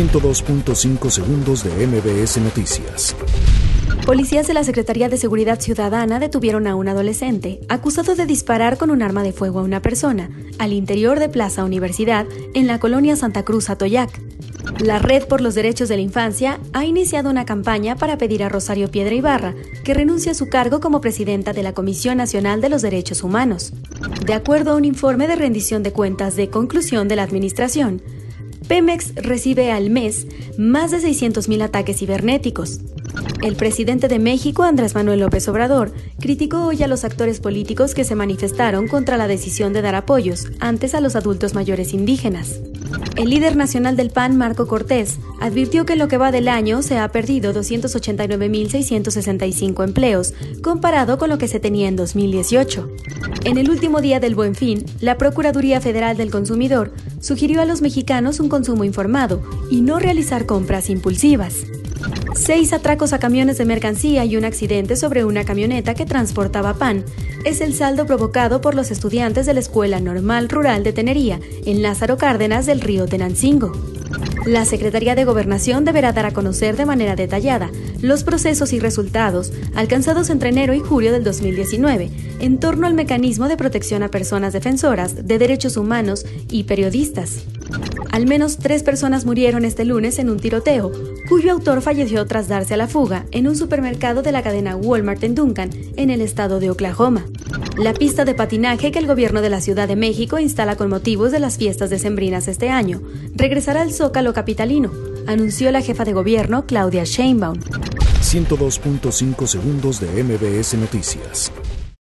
102.5 segundos de MBS Noticias. Policías de la Secretaría de Seguridad Ciudadana detuvieron a un adolescente acusado de disparar con un arma de fuego a una persona al interior de Plaza Universidad en la colonia Santa Cruz Atoyac. La Red por los Derechos de la Infancia ha iniciado una campaña para pedir a Rosario Piedra Ibarra que renuncie a su cargo como presidenta de la Comisión Nacional de los Derechos Humanos. De acuerdo a un informe de rendición de cuentas de conclusión de la Administración, Pemex recibe al mes más de 600.000 ataques cibernéticos. El presidente de México, Andrés Manuel López Obrador, criticó hoy a los actores políticos que se manifestaron contra la decisión de dar apoyos antes a los adultos mayores indígenas. El líder nacional del PAN, Marco Cortés, advirtió que en lo que va del año se ha perdido 289.665 empleos, comparado con lo que se tenía en 2018. En el último día del Buen Fin, la Procuraduría Federal del Consumidor sugirió a los mexicanos un consumo informado y no realizar compras impulsivas. Seis atracos a camiones de mercancía y un accidente sobre una camioneta que transportaba pan es el saldo provocado por los estudiantes de la Escuela Normal Rural de Tenería en Lázaro Cárdenas del río Tenancingo. La Secretaría de Gobernación deberá dar a conocer de manera detallada los procesos y resultados alcanzados entre enero y julio del 2019 en torno al mecanismo de protección a personas defensoras de derechos humanos y periodistas. Al menos tres personas murieron este lunes en un tiroteo, cuyo autor falleció tras darse a la fuga en un supermercado de la cadena Walmart en Duncan, en el estado de Oklahoma. La pista de patinaje que el gobierno de la Ciudad de México instala con motivos de las fiestas decembrinas este año regresará al Zócalo capitalino, anunció la jefa de gobierno Claudia Sheinbaum. 102.5 segundos de MBS Noticias.